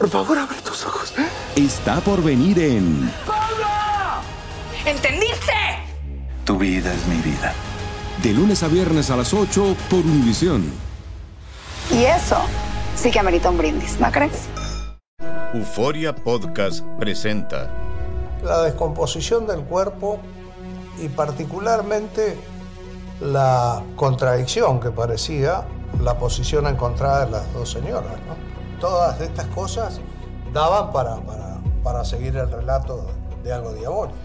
Por favor, abre tus ojos. está por venir en ¿Entendiste? Tu vida es mi vida. De lunes a viernes a las 8 por Univisión. Y eso sí que amerita un brindis, ¿no crees? Euforia Podcast presenta la descomposición del cuerpo y particularmente la contradicción que parecía la posición encontrada de las dos señoras. ¿no? Todas estas cosas daban para, para, para seguir el relato de algo diabólico.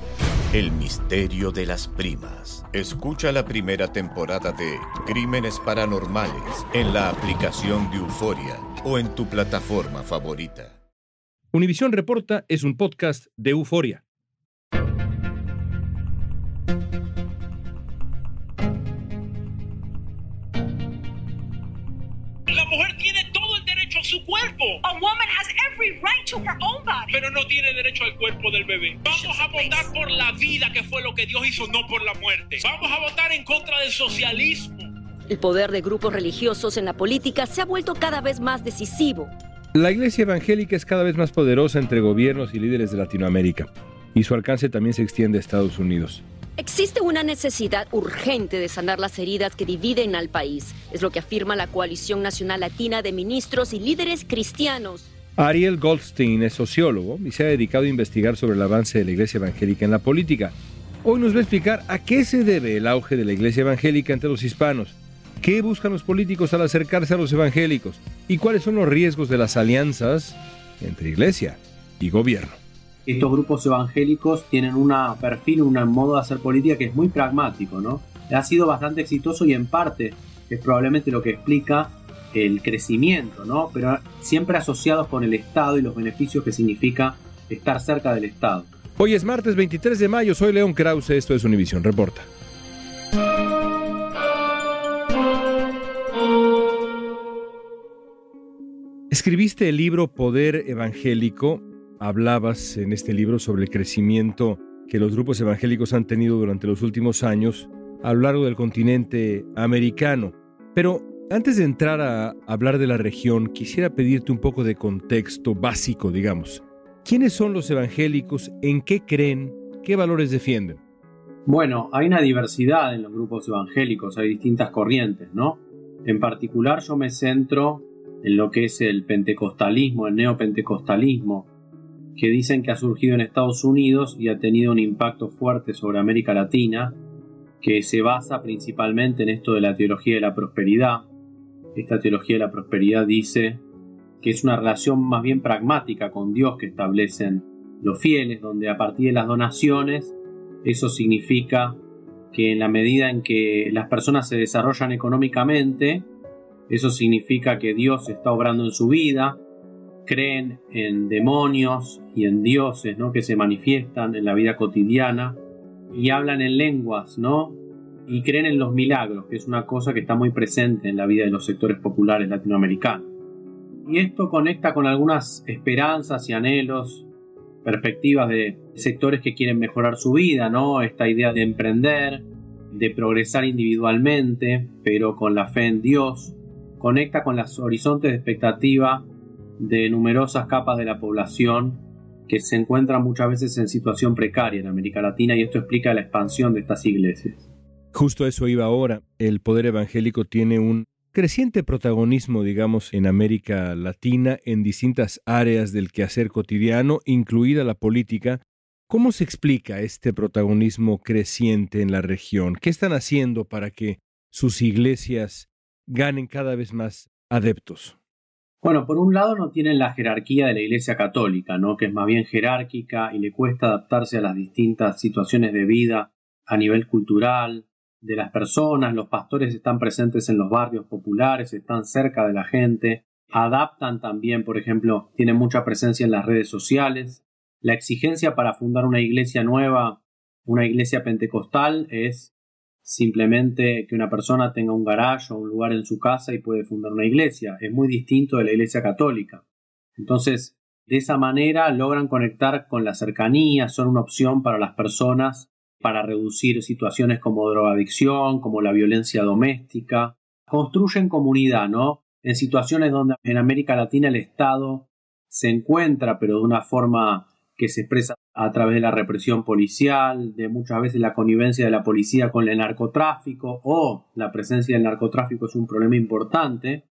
El misterio de las primas. Escucha la primera temporada de Crímenes Paranormales en la aplicación de Euforia o en tu plataforma favorita. Univisión Reporta es un podcast de euforia. Cuerpo, A woman has every right to her own body. pero no tiene derecho al cuerpo del bebé. Vamos a votar por la vida, que fue lo que Dios hizo, no por la muerte. Vamos a votar en contra del socialismo. El poder de grupos religiosos en la política se ha vuelto cada vez más decisivo. La iglesia evangélica es cada vez más poderosa entre gobiernos y líderes de Latinoamérica, y su alcance también se extiende a Estados Unidos. Existe una necesidad urgente de sanar las heridas que dividen al país, es lo que afirma la Coalición Nacional Latina de Ministros y Líderes Cristianos. Ariel Goldstein es sociólogo y se ha dedicado a investigar sobre el avance de la iglesia evangélica en la política. Hoy nos va a explicar a qué se debe el auge de la iglesia evangélica entre los hispanos, qué buscan los políticos al acercarse a los evangélicos y cuáles son los riesgos de las alianzas entre iglesia y gobierno. Estos grupos evangélicos tienen un perfil, un modo de hacer política que es muy pragmático, ¿no? Ha sido bastante exitoso y en parte es probablemente lo que explica el crecimiento, ¿no? Pero siempre asociados con el Estado y los beneficios que significa estar cerca del Estado. Hoy es martes 23 de mayo, soy León Krause, esto es Univisión Reporta. Escribiste el libro Poder Evangélico, hablabas en este libro sobre el crecimiento que los grupos evangélicos han tenido durante los últimos años a lo largo del continente americano. Pero antes de entrar a hablar de la región, quisiera pedirte un poco de contexto básico, digamos. ¿Quiénes son los evangélicos? ¿En qué creen? ¿Qué valores defienden? Bueno, hay una diversidad en los grupos evangélicos, hay distintas corrientes, ¿no? En particular yo me centro en lo que es el pentecostalismo, el neopentecostalismo, que dicen que ha surgido en Estados Unidos y ha tenido un impacto fuerte sobre América Latina, que se basa principalmente en esto de la teología de la prosperidad. Esta teología de la prosperidad dice que es una relación más bien pragmática con Dios que establecen los fieles, donde a partir de las donaciones, eso significa que en la medida en que las personas se desarrollan económicamente, eso significa que Dios está obrando en su vida, creen en demonios y en dioses ¿no? que se manifiestan en la vida cotidiana y hablan en lenguas, ¿no? Y creen en los milagros, que es una cosa que está muy presente en la vida de los sectores populares latinoamericanos. Y esto conecta con algunas esperanzas y anhelos, perspectivas de sectores que quieren mejorar su vida, ¿no? Esta idea de emprender, de progresar individualmente, pero con la fe en Dios, conecta con los horizontes de expectativa de numerosas capas de la población que se encuentran muchas veces en situación precaria en América Latina y esto explica la expansión de estas iglesias. Justo eso iba ahora. El poder evangélico tiene un creciente protagonismo, digamos, en América Latina en distintas áreas del quehacer cotidiano, incluida la política. ¿Cómo se explica este protagonismo creciente en la región? ¿Qué están haciendo para que sus iglesias ganen cada vez más adeptos? Bueno, por un lado no tienen la jerarquía de la Iglesia Católica, ¿no? que es más bien jerárquica y le cuesta adaptarse a las distintas situaciones de vida a nivel cultural, de las personas, los pastores están presentes en los barrios populares, están cerca de la gente, adaptan también, por ejemplo, tienen mucha presencia en las redes sociales. La exigencia para fundar una iglesia nueva, una iglesia pentecostal, es simplemente que una persona tenga un garaje o un lugar en su casa y puede fundar una iglesia. Es muy distinto de la iglesia católica. Entonces, de esa manera logran conectar con la cercanía, son una opción para las personas para reducir situaciones como drogadicción, como la violencia doméstica. Construyen comunidad, ¿no? En situaciones donde en América Latina el Estado se encuentra, pero de una forma que se expresa a través de la represión policial, de muchas veces la connivencia de la policía con el narcotráfico o la presencia del narcotráfico es un problema importante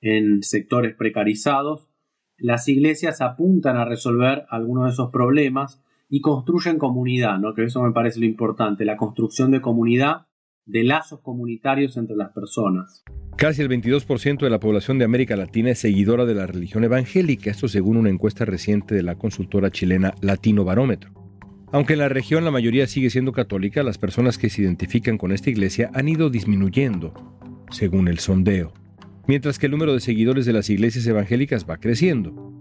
en sectores precarizados, las iglesias apuntan a resolver algunos de esos problemas y construyen comunidad, ¿no? que eso me parece lo importante, la construcción de comunidad, de lazos comunitarios entre las personas. Casi el 22% de la población de América Latina es seguidora de la religión evangélica, esto según una encuesta reciente de la consultora chilena Latino Barómetro. Aunque en la región la mayoría sigue siendo católica, las personas que se identifican con esta iglesia han ido disminuyendo, según el sondeo, mientras que el número de seguidores de las iglesias evangélicas va creciendo.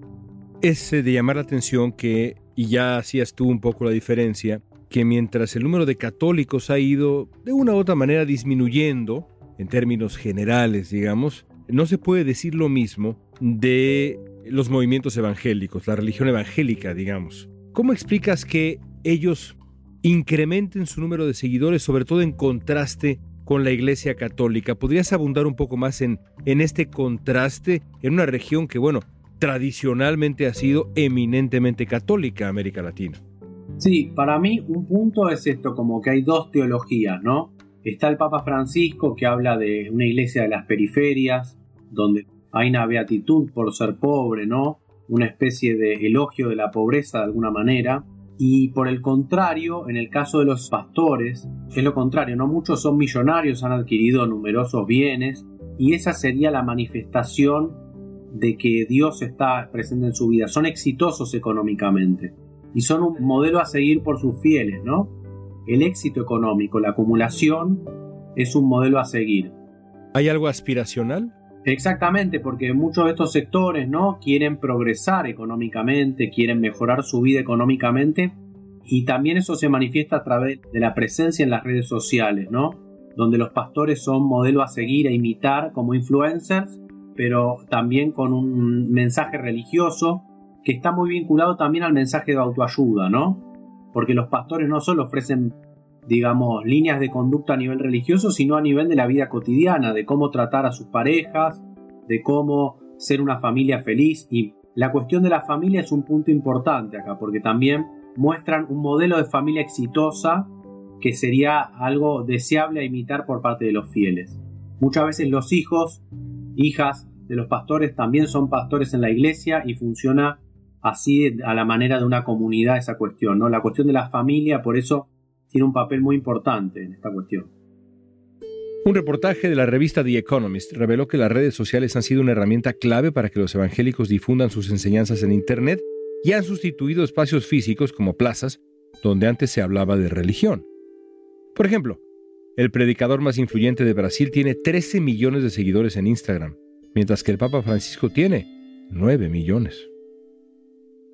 Es de llamar la atención que y ya hacías tú un poco la diferencia, que mientras el número de católicos ha ido de una u otra manera disminuyendo, en términos generales, digamos, no se puede decir lo mismo de los movimientos evangélicos, la religión evangélica, digamos. ¿Cómo explicas que ellos incrementen su número de seguidores, sobre todo en contraste con la Iglesia Católica? ¿Podrías abundar un poco más en, en este contraste en una región que, bueno, tradicionalmente ha sido eminentemente católica América Latina. Sí, para mí un punto es esto, como que hay dos teologías, ¿no? Está el Papa Francisco que habla de una iglesia de las periferias, donde hay una beatitud por ser pobre, ¿no? Una especie de elogio de la pobreza de alguna manera. Y por el contrario, en el caso de los pastores, es lo contrario, ¿no? Muchos son millonarios, han adquirido numerosos bienes, y esa sería la manifestación de que Dios está presente en su vida, son exitosos económicamente y son un modelo a seguir por sus fieles, ¿no? El éxito económico, la acumulación es un modelo a seguir. ¿Hay algo aspiracional? Exactamente, porque muchos de estos sectores, ¿no? Quieren progresar económicamente, quieren mejorar su vida económicamente y también eso se manifiesta a través de la presencia en las redes sociales, ¿no? Donde los pastores son modelo a seguir e imitar como influencers pero también con un mensaje religioso que está muy vinculado también al mensaje de autoayuda, ¿no? Porque los pastores no solo ofrecen, digamos, líneas de conducta a nivel religioso, sino a nivel de la vida cotidiana, de cómo tratar a sus parejas, de cómo ser una familia feliz. Y la cuestión de la familia es un punto importante acá, porque también muestran un modelo de familia exitosa que sería algo deseable a imitar por parte de los fieles. Muchas veces los hijos hijas de los pastores también son pastores en la iglesia y funciona así a la manera de una comunidad esa cuestión, ¿no? La cuestión de la familia, por eso tiene un papel muy importante en esta cuestión. Un reportaje de la revista The Economist reveló que las redes sociales han sido una herramienta clave para que los evangélicos difundan sus enseñanzas en Internet y han sustituido espacios físicos como plazas donde antes se hablaba de religión. Por ejemplo, el predicador más influyente de Brasil tiene 13 millones de seguidores en Instagram, mientras que el Papa Francisco tiene 9 millones.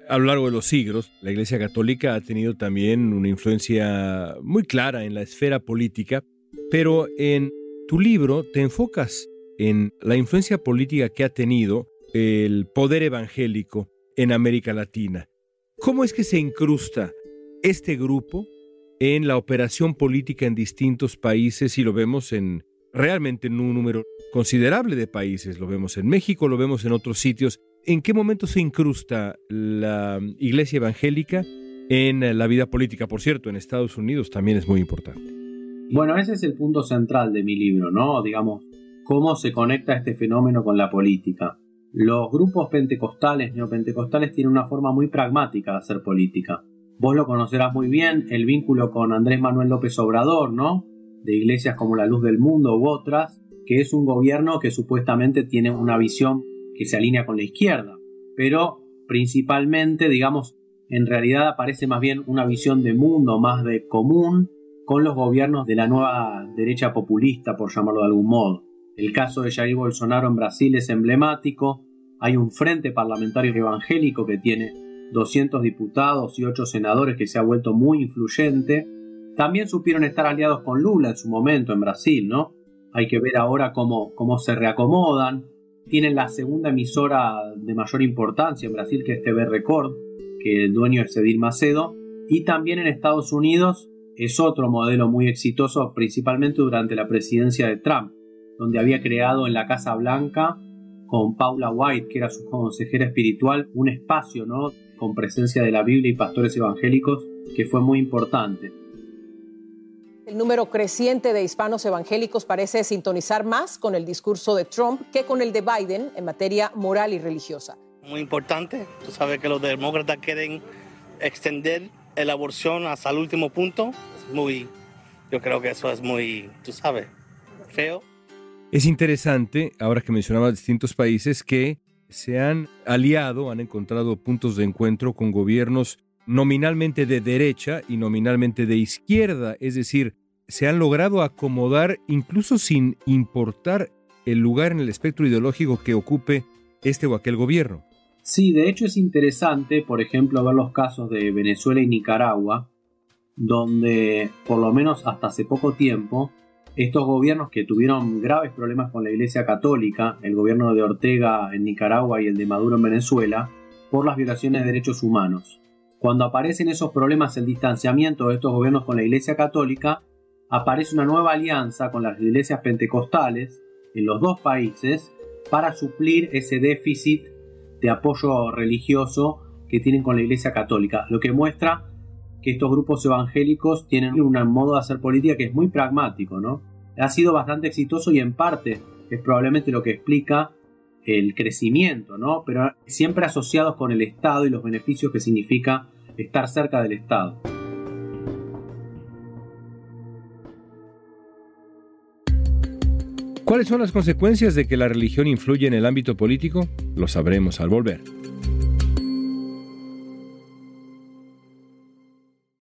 A lo largo de los siglos, la Iglesia Católica ha tenido también una influencia muy clara en la esfera política, pero en tu libro te enfocas en la influencia política que ha tenido el poder evangélico en América Latina. ¿Cómo es que se incrusta este grupo en la operación política en distintos países y lo vemos en realmente en un número considerable de países. Lo vemos en México, lo vemos en otros sitios. ¿En qué momento se incrusta la iglesia evangélica en la vida política? Por cierto, en Estados Unidos también es muy importante. Bueno, ese es el punto central de mi libro, ¿no? Digamos, cómo se conecta este fenómeno con la política. Los grupos pentecostales, neopentecostales, tienen una forma muy pragmática de hacer política. Vos lo conocerás muy bien, el vínculo con Andrés Manuel López Obrador, ¿no? De iglesias como la Luz del Mundo u otras, que es un gobierno que supuestamente tiene una visión que se alinea con la izquierda, pero principalmente, digamos, en realidad aparece más bien una visión de mundo, más de común, con los gobiernos de la nueva derecha populista, por llamarlo de algún modo. El caso de Jair Bolsonaro en Brasil es emblemático. Hay un frente parlamentario evangélico que tiene 200 diputados y 8 senadores que se ha vuelto muy influyente. También supieron estar aliados con Lula en su momento en Brasil, ¿no? Hay que ver ahora cómo, cómo se reacomodan. Tienen la segunda emisora de mayor importancia en Brasil, que es TV Record, que el dueño es Edil Macedo. Y también en Estados Unidos es otro modelo muy exitoso, principalmente durante la presidencia de Trump donde había creado en la Casa Blanca con Paula White, que era su consejera espiritual, un espacio ¿no? con presencia de la Biblia y pastores evangélicos que fue muy importante. El número creciente de hispanos evangélicos parece sintonizar más con el discurso de Trump que con el de Biden en materia moral y religiosa. Muy importante. Tú sabes que los demócratas quieren extender la aborción hasta el último punto. Es muy, yo creo que eso es muy, tú sabes, feo. Es interesante, ahora que mencionaba distintos países, que se han aliado, han encontrado puntos de encuentro con gobiernos nominalmente de derecha y nominalmente de izquierda, es decir, se han logrado acomodar incluso sin importar el lugar en el espectro ideológico que ocupe este o aquel gobierno. Sí, de hecho es interesante, por ejemplo, ver los casos de Venezuela y Nicaragua, donde por lo menos hasta hace poco tiempo estos gobiernos que tuvieron graves problemas con la Iglesia Católica, el gobierno de Ortega en Nicaragua y el de Maduro en Venezuela, por las violaciones de derechos humanos. Cuando aparecen esos problemas, el distanciamiento de estos gobiernos con la Iglesia Católica, aparece una nueva alianza con las iglesias pentecostales en los dos países para suplir ese déficit de apoyo religioso que tienen con la Iglesia Católica, lo que muestra que estos grupos evangélicos tienen un modo de hacer política que es muy pragmático, ¿no? Ha sido bastante exitoso y en parte es probablemente lo que explica el crecimiento, ¿no? Pero siempre asociados con el Estado y los beneficios que significa estar cerca del Estado. ¿Cuáles son las consecuencias de que la religión influye en el ámbito político? Lo sabremos al volver.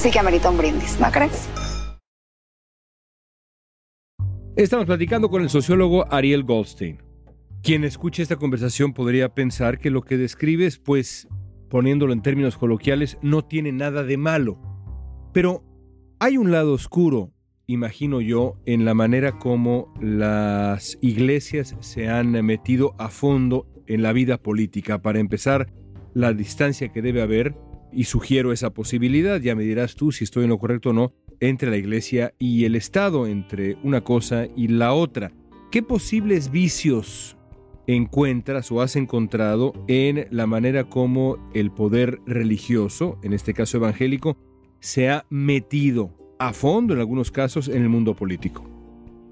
sí que amerita un brindis, ¿no crees? Estamos platicando con el sociólogo Ariel Goldstein. Quien escuche esta conversación podría pensar que lo que describes, pues, poniéndolo en términos coloquiales, no tiene nada de malo. Pero hay un lado oscuro, imagino yo, en la manera como las iglesias se han metido a fondo en la vida política. Para empezar, la distancia que debe haber y sugiero esa posibilidad, ya me dirás tú si estoy en lo correcto o no, entre la Iglesia y el Estado, entre una cosa y la otra. ¿Qué posibles vicios encuentras o has encontrado en la manera como el poder religioso, en este caso evangélico, se ha metido a fondo en algunos casos en el mundo político?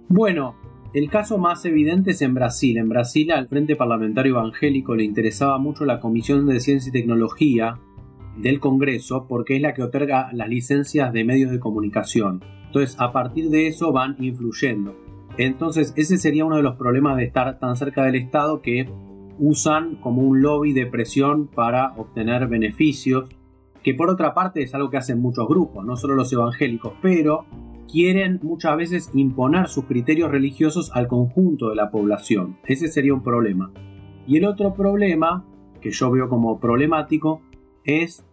Bueno, el caso más evidente es en Brasil. En Brasil al Frente Parlamentario Evangélico le interesaba mucho la Comisión de Ciencia y Tecnología, del Congreso porque es la que otorga las licencias de medios de comunicación. Entonces, a partir de eso van influyendo. Entonces ese sería uno de los problemas de estar tan cerca del Estado que usan como un lobby de presión para obtener beneficios, que por otra parte es algo que hacen muchos grupos, no solo los evangélicos, pero quieren muchas veces imponer sus criterios religiosos al conjunto de la población. Ese sería un problema. Y el otro problema, que yo veo como problemático, es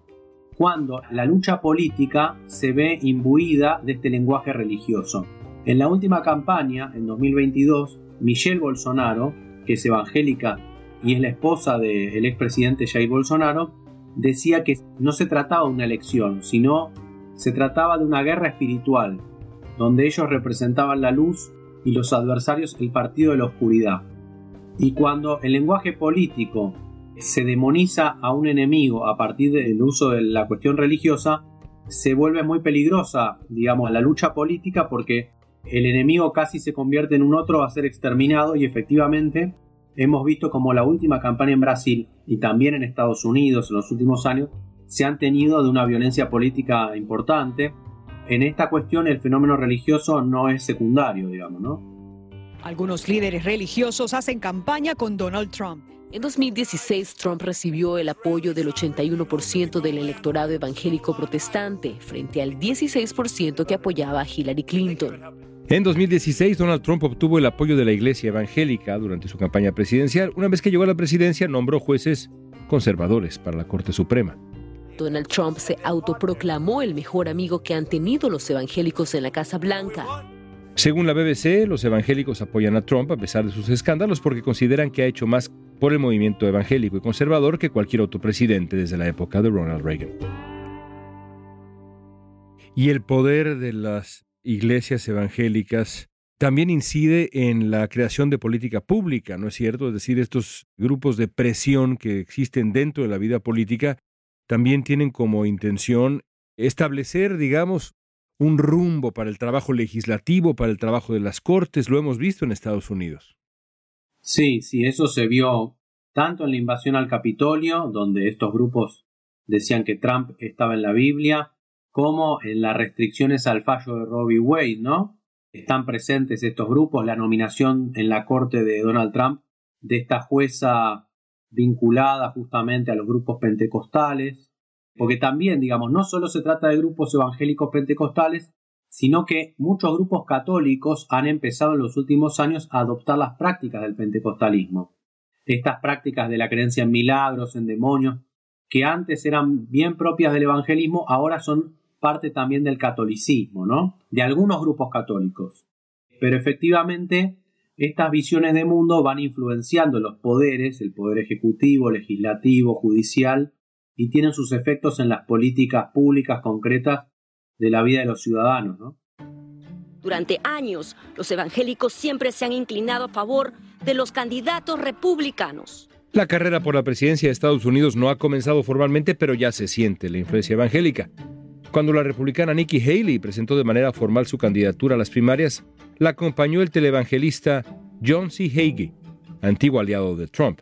cuando la lucha política se ve imbuida de este lenguaje religioso. En la última campaña, en 2022, Michelle Bolsonaro, que es evangélica y es la esposa del expresidente Jair Bolsonaro, decía que no se trataba de una elección, sino se trataba de una guerra espiritual, donde ellos representaban la luz y los adversarios el partido de la oscuridad. Y cuando el lenguaje político se demoniza a un enemigo a partir del uso de la cuestión religiosa, se vuelve muy peligrosa, digamos, la lucha política porque el enemigo casi se convierte en un otro a ser exterminado y efectivamente hemos visto como la última campaña en Brasil y también en Estados Unidos en los últimos años se han tenido de una violencia política importante. En esta cuestión el fenómeno religioso no es secundario, digamos, ¿no? Algunos líderes religiosos hacen campaña con Donald Trump. En 2016, Trump recibió el apoyo del 81% del electorado evangélico protestante, frente al 16% que apoyaba a Hillary Clinton. En 2016, Donald Trump obtuvo el apoyo de la iglesia evangélica durante su campaña presidencial. Una vez que llegó a la presidencia, nombró jueces conservadores para la Corte Suprema. Donald Trump se autoproclamó el mejor amigo que han tenido los evangélicos en la Casa Blanca. Según la BBC, los evangélicos apoyan a Trump a pesar de sus escándalos porque consideran que ha hecho más por el movimiento evangélico y conservador que cualquier otro presidente desde la época de Ronald Reagan. Y el poder de las iglesias evangélicas también incide en la creación de política pública, ¿no es cierto? Es decir, estos grupos de presión que existen dentro de la vida política también tienen como intención establecer, digamos, un rumbo para el trabajo legislativo, para el trabajo de las cortes, lo hemos visto en Estados Unidos. Sí, sí, eso se vio tanto en la invasión al Capitolio, donde estos grupos decían que Trump estaba en la Biblia, como en las restricciones al fallo de v. Wade, ¿no? Están presentes estos grupos, la nominación en la corte de Donald Trump de esta jueza vinculada justamente a los grupos pentecostales, porque también, digamos, no solo se trata de grupos evangélicos pentecostales, sino que muchos grupos católicos han empezado en los últimos años a adoptar las prácticas del pentecostalismo. Estas prácticas de la creencia en milagros, en demonios, que antes eran bien propias del evangelismo, ahora son parte también del catolicismo, ¿no? De algunos grupos católicos. Pero efectivamente, estas visiones de mundo van influenciando los poderes, el poder ejecutivo, legislativo, judicial, y tienen sus efectos en las políticas públicas concretas de la vida de los ciudadanos. ¿no? Durante años, los evangélicos siempre se han inclinado a favor de los candidatos republicanos. La carrera por la presidencia de Estados Unidos no ha comenzado formalmente, pero ya se siente la influencia evangélica. Cuando la republicana Nikki Haley presentó de manera formal su candidatura a las primarias, la acompañó el televangelista John C. Hagee, antiguo aliado de Trump.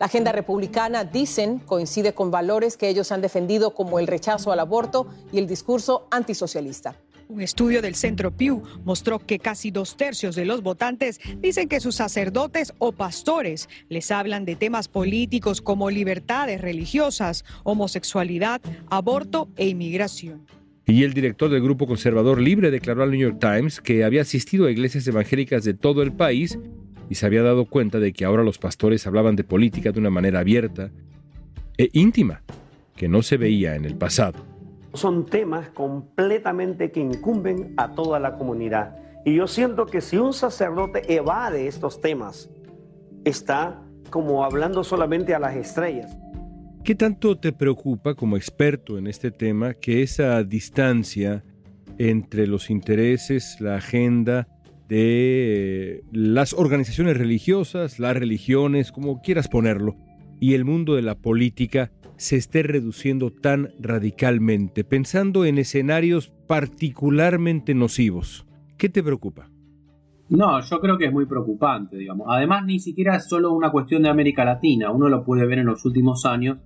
La agenda republicana, dicen, coincide con valores que ellos han defendido como el rechazo al aborto y el discurso antisocialista. Un estudio del Centro Pew mostró que casi dos tercios de los votantes dicen que sus sacerdotes o pastores les hablan de temas políticos como libertades religiosas, homosexualidad, aborto e inmigración. Y el director del Grupo Conservador Libre declaró al New York Times que había asistido a iglesias evangélicas de todo el país y se había dado cuenta de que ahora los pastores hablaban de política de una manera abierta e íntima, que no se veía en el pasado. Son temas completamente que incumben a toda la comunidad. Y yo siento que si un sacerdote evade estos temas, está como hablando solamente a las estrellas. ¿Qué tanto te preocupa como experto en este tema que esa distancia entre los intereses, la agenda de las organizaciones religiosas, las religiones, como quieras ponerlo, y el mundo de la política se esté reduciendo tan radicalmente, pensando en escenarios particularmente nocivos. ¿Qué te preocupa? No, yo creo que es muy preocupante, digamos. Además, ni siquiera es solo una cuestión de América Latina. Uno lo puede ver en los últimos años,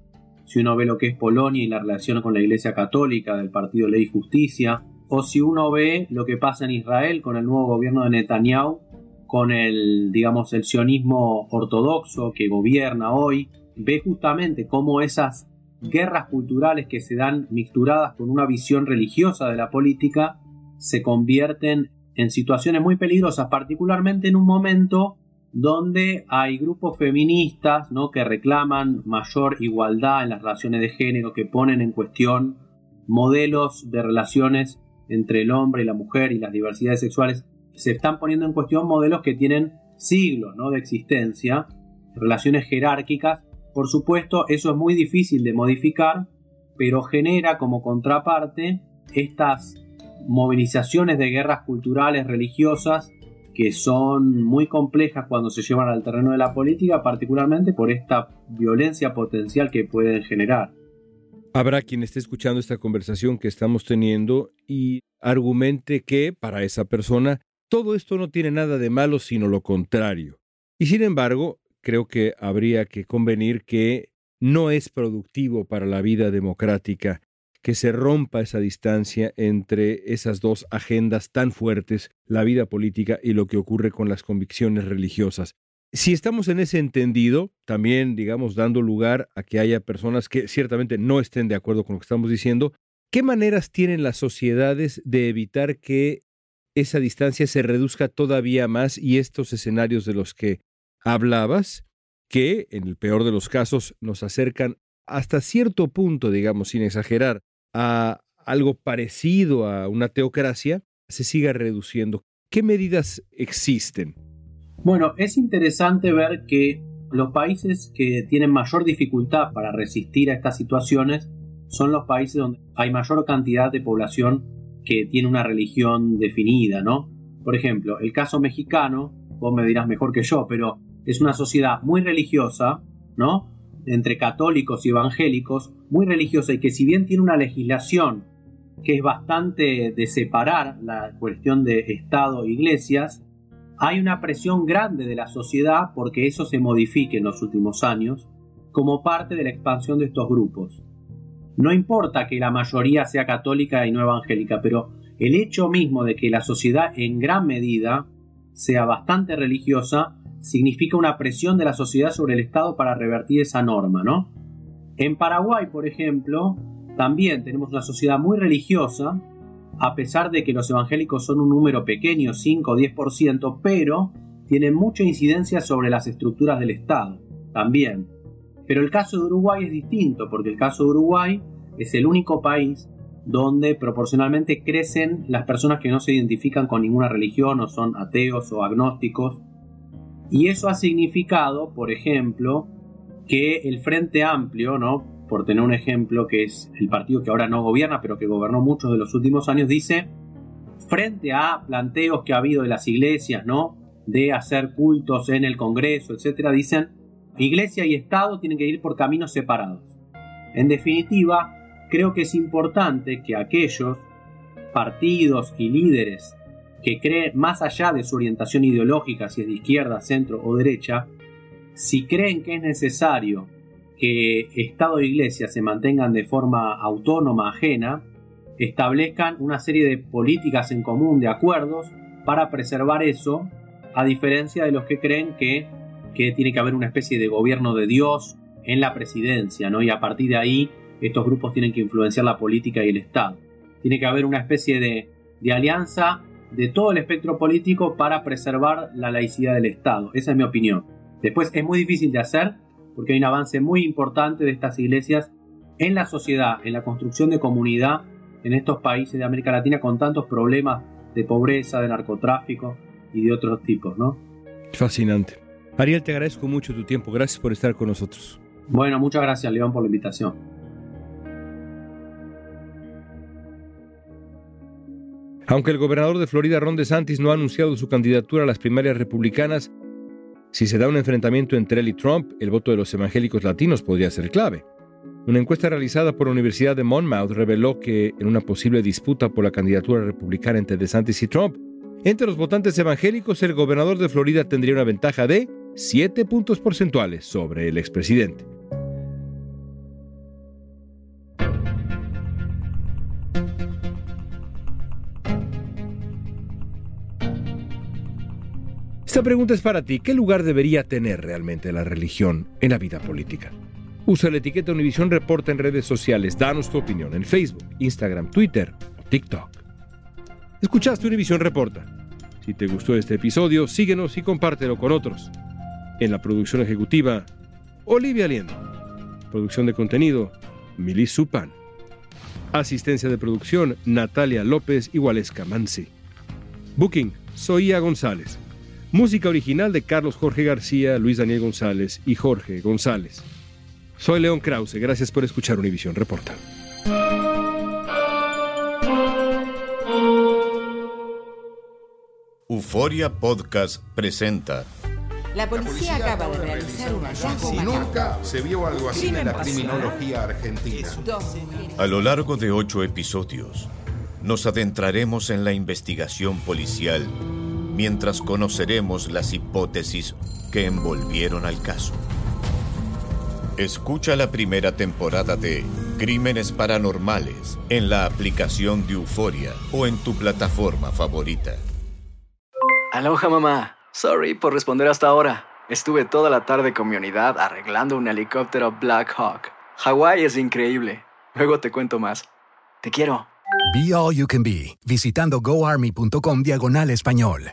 si uno ve lo que es Polonia y la relación con la Iglesia Católica, del Partido Ley y Justicia, o si uno ve lo que pasa en Israel con el nuevo gobierno de Netanyahu con el, digamos, el sionismo ortodoxo que gobierna hoy, ve justamente cómo esas guerras culturales que se dan mixturadas con una visión religiosa de la política se convierten en situaciones muy peligrosas, particularmente en un momento donde hay grupos feministas ¿no? que reclaman mayor igualdad en las relaciones de género, que ponen en cuestión modelos de relaciones entre el hombre y la mujer y las diversidades sexuales. Se están poniendo en cuestión modelos que tienen siglos de existencia, relaciones jerárquicas. Por supuesto, eso es muy difícil de modificar, pero genera como contraparte estas movilizaciones de guerras culturales, religiosas, que son muy complejas cuando se llevan al terreno de la política, particularmente por esta violencia potencial que pueden generar. Habrá quien esté escuchando esta conversación que estamos teniendo y argumente que para esa persona todo esto no tiene nada de malo, sino lo contrario. Y sin embargo, creo que habría que convenir que no es productivo para la vida democrática que se rompa esa distancia entre esas dos agendas tan fuertes, la vida política y lo que ocurre con las convicciones religiosas. Si estamos en ese entendido, también, digamos, dando lugar a que haya personas que ciertamente no estén de acuerdo con lo que estamos diciendo, ¿qué maneras tienen las sociedades de evitar que esa distancia se reduzca todavía más y estos escenarios de los que hablabas, que en el peor de los casos nos acercan hasta cierto punto, digamos, sin exagerar, a algo parecido a una teocracia, se siga reduciendo. ¿Qué medidas existen? Bueno, es interesante ver que los países que tienen mayor dificultad para resistir a estas situaciones son los países donde hay mayor cantidad de población que tiene una religión definida, ¿no? Por ejemplo, el caso mexicano, vos me dirás mejor que yo, pero es una sociedad muy religiosa, ¿no? entre católicos y evangélicos muy religiosa y que si bien tiene una legislación que es bastante de separar la cuestión de Estado e iglesias, hay una presión grande de la sociedad porque eso se modifique en los últimos años como parte de la expansión de estos grupos. No importa que la mayoría sea católica y no evangélica, pero el hecho mismo de que la sociedad en gran medida sea bastante religiosa significa una presión de la sociedad sobre el Estado para revertir esa norma, ¿no? En Paraguay, por ejemplo, también tenemos una sociedad muy religiosa, a pesar de que los evangélicos son un número pequeño, 5 o 10%, pero tienen mucha incidencia sobre las estructuras del Estado, también. Pero el caso de Uruguay es distinto, porque el caso de Uruguay es el único país donde proporcionalmente crecen las personas que no se identifican con ninguna religión o son ateos o agnósticos y eso ha significado, por ejemplo, que el Frente Amplio, ¿no? Por tener un ejemplo que es el partido que ahora no gobierna, pero que gobernó muchos de los últimos años, dice, frente a planteos que ha habido de las iglesias, ¿no? de hacer cultos en el Congreso, etcétera, dicen, iglesia y Estado tienen que ir por caminos separados. En definitiva, creo que es importante que aquellos partidos y líderes que cree más allá de su orientación ideológica, si es de izquierda, centro o derecha, si creen que es necesario que Estado e Iglesia se mantengan de forma autónoma, ajena, establezcan una serie de políticas en común, de acuerdos, para preservar eso, a diferencia de los que creen que, que tiene que haber una especie de gobierno de Dios en la presidencia, ¿no? Y a partir de ahí, estos grupos tienen que influenciar la política y el Estado. Tiene que haber una especie de, de alianza de todo el espectro político para preservar la laicidad del Estado. Esa es mi opinión. Después es muy difícil de hacer porque hay un avance muy importante de estas iglesias en la sociedad, en la construcción de comunidad en estos países de América Latina con tantos problemas de pobreza, de narcotráfico y de otros tipos, ¿no? Fascinante. Ariel, te agradezco mucho tu tiempo. Gracias por estar con nosotros. Bueno, muchas gracias, León, por la invitación. Aunque el gobernador de Florida, Ron DeSantis, no ha anunciado su candidatura a las primarias republicanas, si se da un enfrentamiento entre él y Trump, el voto de los evangélicos latinos podría ser clave. Una encuesta realizada por la Universidad de Monmouth reveló que en una posible disputa por la candidatura republicana entre DeSantis y Trump, entre los votantes evangélicos el gobernador de Florida tendría una ventaja de 7 puntos porcentuales sobre el expresidente. Esta pregunta es para ti. ¿Qué lugar debería tener realmente la religión en la vida política? Usa la etiqueta Univisión Reporta en redes sociales. Danos tu opinión en Facebook, Instagram, Twitter o TikTok. Escuchaste Univisión Reporta. Si te gustó este episodio, síguenos y compártelo con otros. En la producción ejecutiva, Olivia Liendo. Producción de contenido, Milis Supan. Asistencia de producción, Natalia López y Mansi. Booking, Soía González. Música original de Carlos Jorge García, Luis Daniel González y Jorge González. Soy León Krause, gracias por escuchar Univisión Reporta. Euforia Podcast presenta. La policía acaba de realizar un hallazgo Si nunca se vio algo así en la criminología argentina. A lo largo de ocho episodios, nos adentraremos en la investigación policial mientras conoceremos las hipótesis que envolvieron al caso. Escucha la primera temporada de Crímenes Paranormales en la aplicación de Euforia o en tu plataforma favorita. Aloha mamá. Sorry por responder hasta ahora. Estuve toda la tarde con mi unidad arreglando un helicóptero Black Hawk. Hawái es increíble. Luego te cuento más. Te quiero. Be All You Can Be, visitando goarmy.com diagonal español.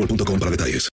boostmobile.com para detalles.